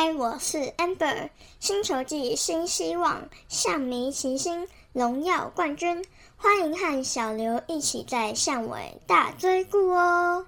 嗨，我是 Amber，星球季新希望，象迷齐心，荣耀冠军，欢迎和小刘一起在巷尾大追顾哦。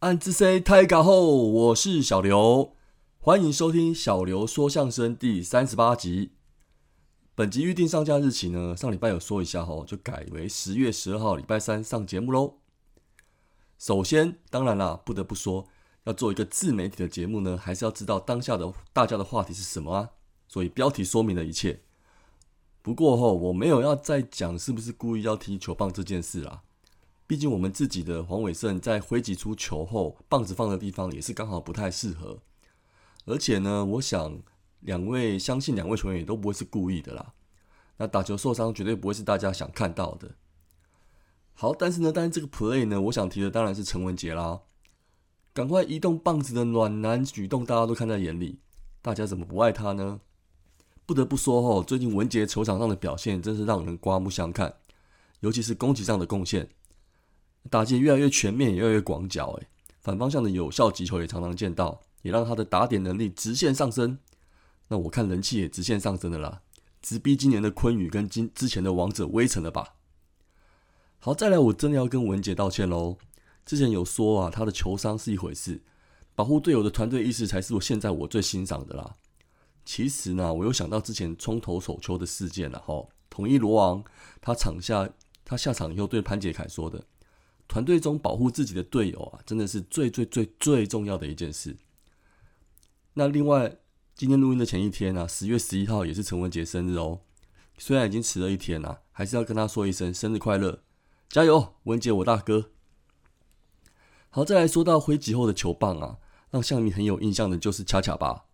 暗之 C 太嘎后，我是小刘，欢迎收听小刘说相声第三十八集。本集预定上架日期呢，上礼拜有说一下吼，就改为十月十二号礼拜三上节目喽。首先，当然啦，不得不说，要做一个自媒体的节目呢，还是要知道当下的大家的话题是什么啊。所以标题说明了一切。不过吼，我没有要再讲是不是故意要踢球棒这件事啦。毕竟我们自己的黄伟胜在挥击出球后，棒子放的地方也是刚好不太适合。而且呢，我想两位相信两位球员也都不会是故意的啦。那打球受伤绝对不会是大家想看到的。好，但是呢，但是这个 play 呢，我想提的当然是陈文杰啦。赶快移动棒子的暖男举动，大家都看在眼里。大家怎么不爱他呢？不得不说哦，最近文杰球场上的表现真是让人刮目相看，尤其是攻击上的贡献。打击越来越全面，也越来越广角。诶，反方向的有效击球也常常见到，也让他的打点能力直线上升。那我看人气也直线上升的啦，直逼今年的昆宇跟今之前的王者威城了吧？好，再来，我真的要跟文杰道歉喽。之前有说啊，他的球商是一回事，保护队友的团队意识才是我现在我最欣赏的啦。其实呢，我又想到之前冲头手球的事件了哈。统一罗王他场下他下场以后对潘杰凯说的。团队中保护自己的队友啊，真的是最最最最重要的一件事。那另外，今天录音的前一天呢，十月十一号也是陈文杰生日哦。虽然已经迟了一天啊，还是要跟他说一声生日快乐，加油，文杰我大哥。好，再来说到挥击后的球棒啊，让向迷很有印象的就是恰恰吧。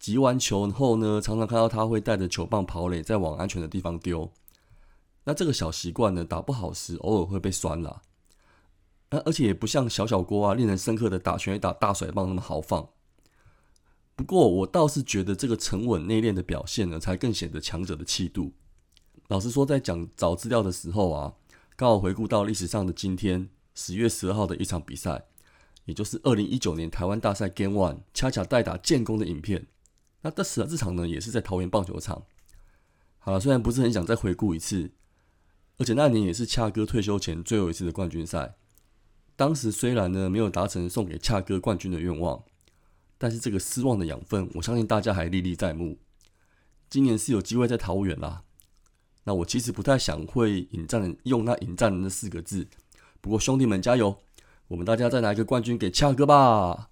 击完球后呢，常常看到他会带着球棒跑垒，再往安全的地方丢。那这个小习惯呢，打不好时偶尔会被酸了。而且也不像小小郭啊，令人深刻的打拳打大甩棒那么豪放。不过我倒是觉得这个沉稳内敛的表现呢，才更显得强者的气度。老实说，在讲找资料的时候啊，刚好回顾到历史上的今天十月十二号的一场比赛，也就是二零一九年台湾大赛 Game One 恰恰代打建功的影片。那这时这场呢，也是在桃园棒球场。好了，虽然不是很想再回顾一次，而且那年也是恰哥退休前最后一次的冠军赛。当时虽然呢没有达成送给恰哥冠军的愿望，但是这个失望的养分，我相信大家还历历在目。今年是有机会在桃园啦。那我其实不太想会引战用那引战人的四个字，不过兄弟们加油，我们大家再拿一个冠军给恰哥吧。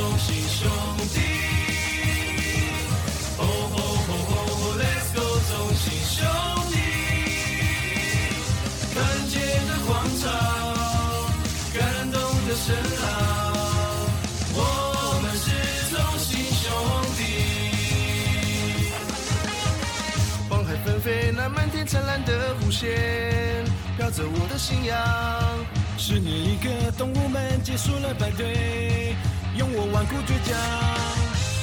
恭心兄弟！哦吼吼吼吼，Let's go，恭心兄弟！团结的广场，感动的声浪，我们是恭喜兄弟！黄海纷飞，那漫天灿烂的弧线，飘着我的信仰。十年一个，动物们结束了排队。用我顽固倔强，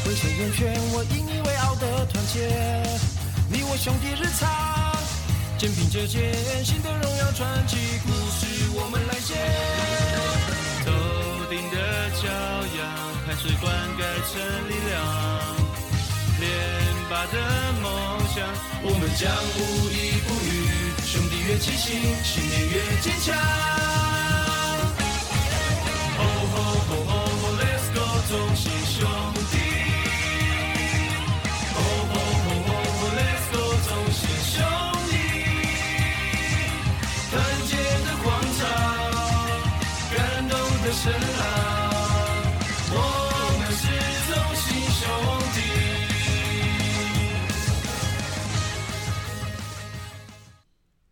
浑身圆圈，我引以为傲的团结。你我兄弟日常，肩并着肩，新的荣耀传奇故事我们来写。头顶的骄阳，汗水灌溉成力量。连拔的梦想，我们将无依不语。兄弟越齐心，信念越坚强。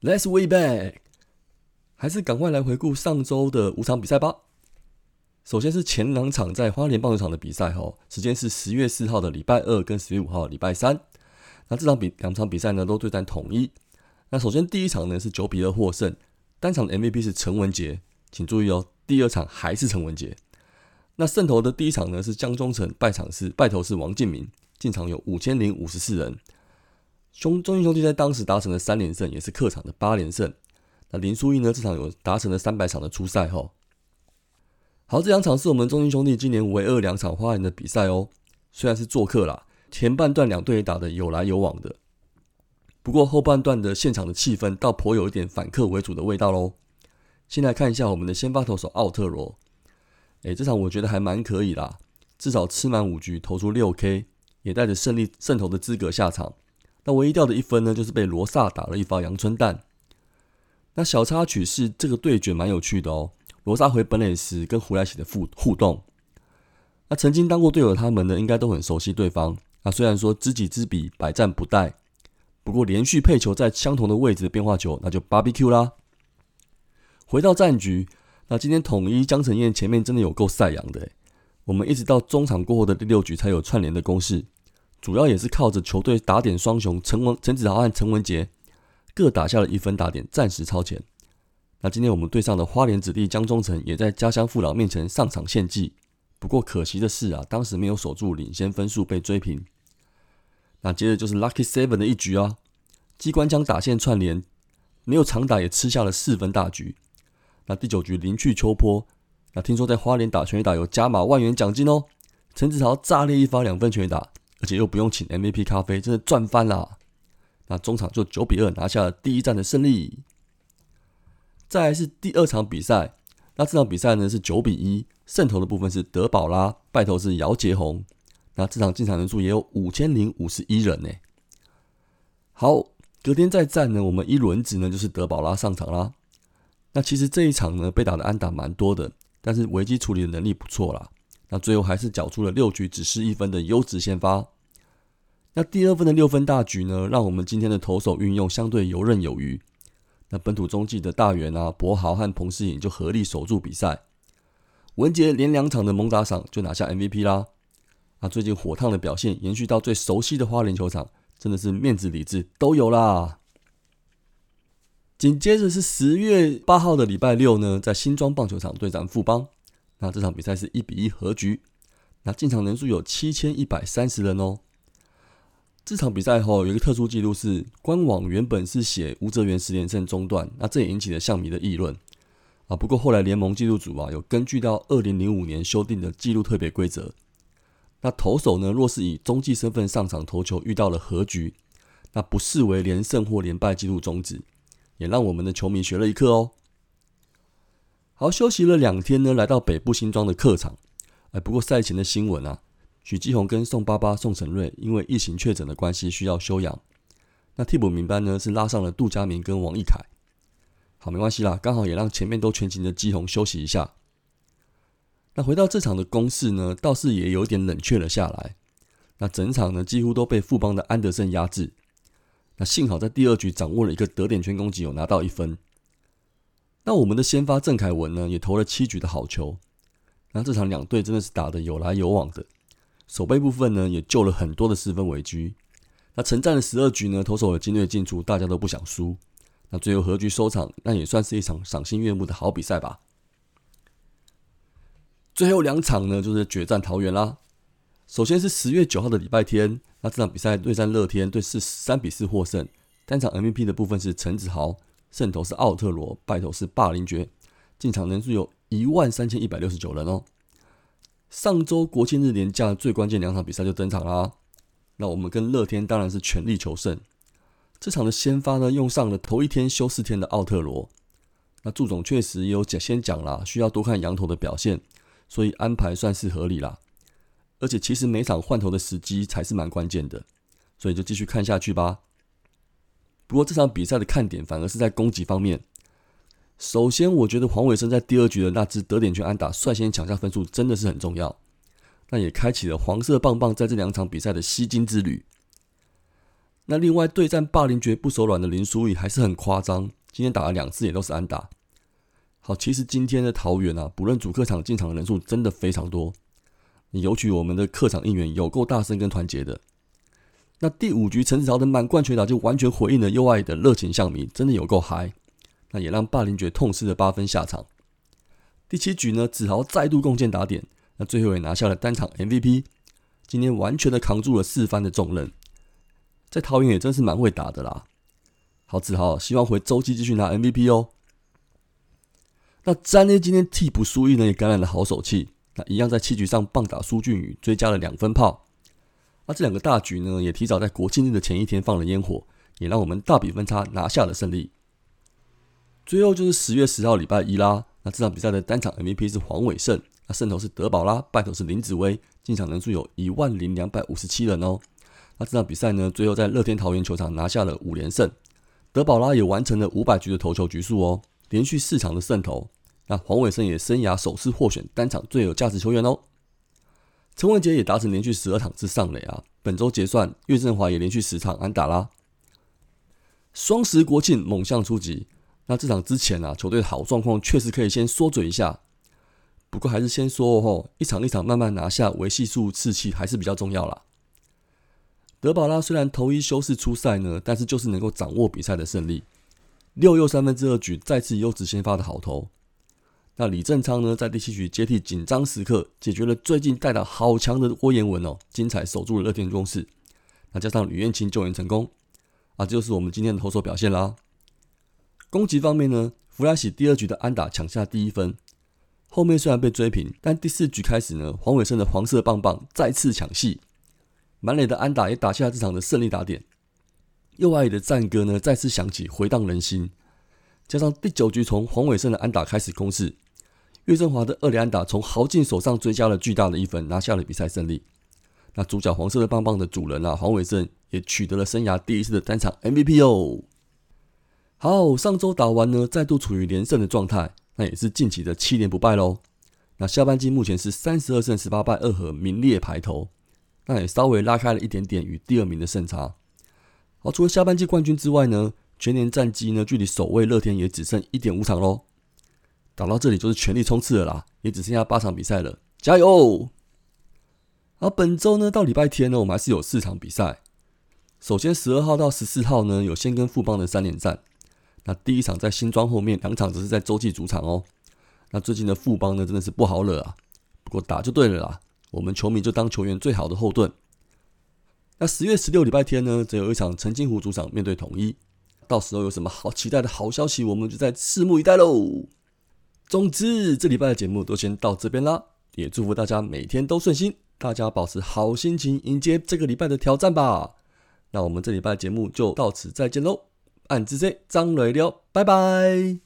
Let's way back，还是赶快来回顾上周的五场比赛吧。首先是前两场在花莲棒球场的比赛，哈，时间是十月四号的礼拜二跟十月五号的礼拜三。那这场比两场比赛呢都对战统一。那首先第一场呢是九比二获胜，单场的 MVP 是陈文杰，请注意哦，第二场还是陈文杰。那胜投的第一场呢是江中诚，败场是败投是王敬明，进场有五千零五十四人。兄中信兄弟在当时达成了三连胜，也是客场的八连胜。那林书义呢？这场有达成了三百场的初赛后，好，这两场是我们中信兄弟今年唯二两场花莲的比赛哦。虽然是做客啦，前半段两队打的有来有往的，不过后半段的现场的气氛倒颇有一点反客为主的味道喽。先来看一下我们的先发投手奥特罗，诶，这场我觉得还蛮可以啦，至少吃满五局，投出六 K，也带着胜利胜投的资格下场。那唯一掉的一分呢，就是被罗萨打了一发阳春弹。那小插曲是这个对决蛮有趣的哦。罗萨回本垒时跟胡来喜的互互动，那曾经当过队友他们呢，应该都很熟悉对方。那，虽然说知己知彼，百战不殆，不过连续配球在相同的位置变化球，那就 BBQ 啦。回到战局，那今天统一江承燕前面真的有够赛扬的，我们一直到中场过后的第六局才有串联的攻势。主要也是靠着球队打点双雄陈文陈子豪和陈文杰各打下了一分打点，暂时超前。那今天我们队上的花莲子弟江中诚也在家乡父老面前上场献技，不过可惜的是啊，当时没有守住领先分数被追平。那接着就是 Lucky Seven 的一局啊，机关枪打线串联，没有长打也吃下了四分大局。那第九局林去秋坡，那听说在花莲打全垒打有加码万元奖金哦，陈子豪炸裂一发两分全垒打。而且又不用请 MVP 咖啡，真的赚翻啦。那中场就九比二拿下了第一战的胜利。再来是第二场比赛，那这场比赛呢是九比一，胜投的部分是德保拉，败投是姚杰宏。那这场进场人数也有五千零五十一人呢。好，隔天再战呢，我们一轮子呢就是德保拉上场啦。那其实这一场呢被打的安打蛮多的，但是危机处理的能力不错啦。那最后还是缴出了六局只失一分的优质先发。那第二分的六分大局呢，让我们今天的投手运用相对游刃有余。那本土中继的大元啊，博豪和彭世颖就合力守住比赛。文杰连两场的猛打赏就拿下 MVP 啦。啊，最近火烫的表现延续到最熟悉的花莲球场，真的是面子理智都有啦。紧接着是十月八号的礼拜六呢，在新庄棒球场对战富邦。那这场比赛是一比一和局。那进场人数有七千一百三十人哦。这场比赛后有一个特殊记录是，官网原本是写吴泽元十连胜中断，那这也引起了象迷的议论啊。不过后来联盟纪录组啊有根据到二零零五年修订的纪录特别规则，那投手呢若是以中继身份上场投球遇到了和局，那不视为连胜或连败记录终止，也让我们的球迷学了一课哦。好，休息了两天呢，来到北部新庄的客场，哎，不过赛前的新闻啊。许基宏跟宋爸爸宋承瑞因为疫情确诊的关系需要休养，那替补名单呢是拉上了杜佳明跟王义凯。好，没关系啦，刚好也让前面都全勤的基宏休息一下。那回到这场的攻势呢，倒是也有点冷却了下来。那整场呢几乎都被富邦的安德森压制。那幸好在第二局掌握了一个得点圈攻击，有拿到一分。那我们的先发郑凯文呢也投了七局的好球。那这场两队真的是打的有来有往的。守备部分呢，也救了很多的四分危机。那城战的十二局呢，投手的精锐进出，大家都不想输。那最后和局收场，那也算是一场赏心悦目的好比赛吧。最后两场呢，就是决战桃园啦。首先是十月九号的礼拜天，那这场比赛对战乐天，队是三比四获胜。单场 MVP 的部分是陈子豪，胜投是奥特罗，败投是霸凌爵。进场人数有一万三千一百六十九人哦。上周国庆日连假最关键两场比赛就登场啦。那我们跟乐天当然是全力求胜。这场的先发呢，用上了头一天休四天的奥特罗。那祝总确实有讲先讲啦，需要多看羊头的表现，所以安排算是合理啦。而且其实每场换头的时机才是蛮关键的，所以就继续看下去吧。不过这场比赛的看点反而是在攻击方面。首先，我觉得黄伟生在第二局的那支得点圈安打率先抢下分数，真的是很重要。那也开启了黄色棒棒在这两场比赛的吸金之旅。那另外对战霸凌绝不手软的林书义还是很夸张，今天打了两次也都是安打。好，其实今天的桃园啊，不论主客场进场的人数真的非常多，尤其我们的客场应援有够大声跟团结的。那第五局陈子豪的满贯全打就完全回应了右外的热情象迷，真的有够嗨。那也让霸凌爵痛失了八分下场。第七局呢，子豪再度贡献打点，那最后也拿下了单场 MVP。今天完全的扛住了四番的重任，在桃园也真是蛮会打的啦。好，子豪希望回周期继续拿 MVP 哦。那詹呢？今天替补苏毅呢也感染了好手气，那一样在七局上棒打苏俊宇，追加了两分炮。那这两个大局呢，也提早在国庆日的前一天放了烟火，也让我们大比分差拿下了胜利。最后就是十月十号礼拜一啦。那这场比赛的单场 MVP 是黄伟胜，那胜投是德保拉，败投是林子威，进场人数有一万零两百五十七人哦。那这场比赛呢，最后在乐天桃园球场拿下了五连胜，德保拉也完成了五百局的投球局数哦，连续四场的胜投。那黄伟胜也生涯首次获选单场最有价值球员哦。陈文杰也达成连续十二场次上垒啊，本周结算，岳振华也连续十场安打啦。双十国庆猛象出击。那这场之前啊，球队的好状况确实可以先缩嘴一下，不过还是先说哦，一场一场慢慢拿下，维系住士气还是比较重要啦。德保拉虽然头一休士出赛呢，但是就是能够掌握比赛的胜利，六又三分之二局再次优质先发的好投。那李正昌呢，在第七局接替紧张时刻，解决了最近带到好强的郭彦文哦，精彩守住了乐天攻势。那加上吕彦青救援成功，啊，这就是我们今天的投手表现啦。攻击方面呢，弗莱喜第二局的安打抢下第一分，后面虽然被追平，但第四局开始呢，黄伟生的黄色棒棒再次抢戏，满垒的安打也打下这场的胜利打点。右外野的战歌呢再次响起，回荡人心。加上第九局从黄伟胜的安打开始攻势，岳振华的二连打从豪进手上追加了巨大的一分，拿下了比赛胜利。那主角黄色的棒棒的主人啊，黄伟胜也取得了生涯第一次的单场 MVP 哦。好，上周打完呢，再度处于连胜的状态，那也是近期的七连不败喽。那下半季目前是三十二胜十八败二和，名列排头，那也稍微拉开了一点点与第二名的胜差。好，除了下半季冠军之外呢，全年战绩呢，距离首位乐天也只剩一点五场喽。打到这里就是全力冲刺了啦，也只剩下八场比赛了，加油！而，本周呢到礼拜天呢，我们还是有四场比赛。首先十二号到十四号呢，有先跟富邦的三连战。那第一场在新庄后面，两场只是在洲际主场哦。那最近的富邦呢，真的是不好惹啊。不过打就对了啦，我们球迷就当球员最好的后盾。那十月十六礼拜天呢，则有一场陈金湖主场面对统一，到时候有什么好期待的好消息，我们就在拭目以待喽。总之，这礼拜的节目都先到这边啦，也祝福大家每天都顺心，大家保持好心情，迎接这个礼拜的挑战吧。那我们这礼拜的节目就到此再见喽。暗之 J 张磊了，拜拜。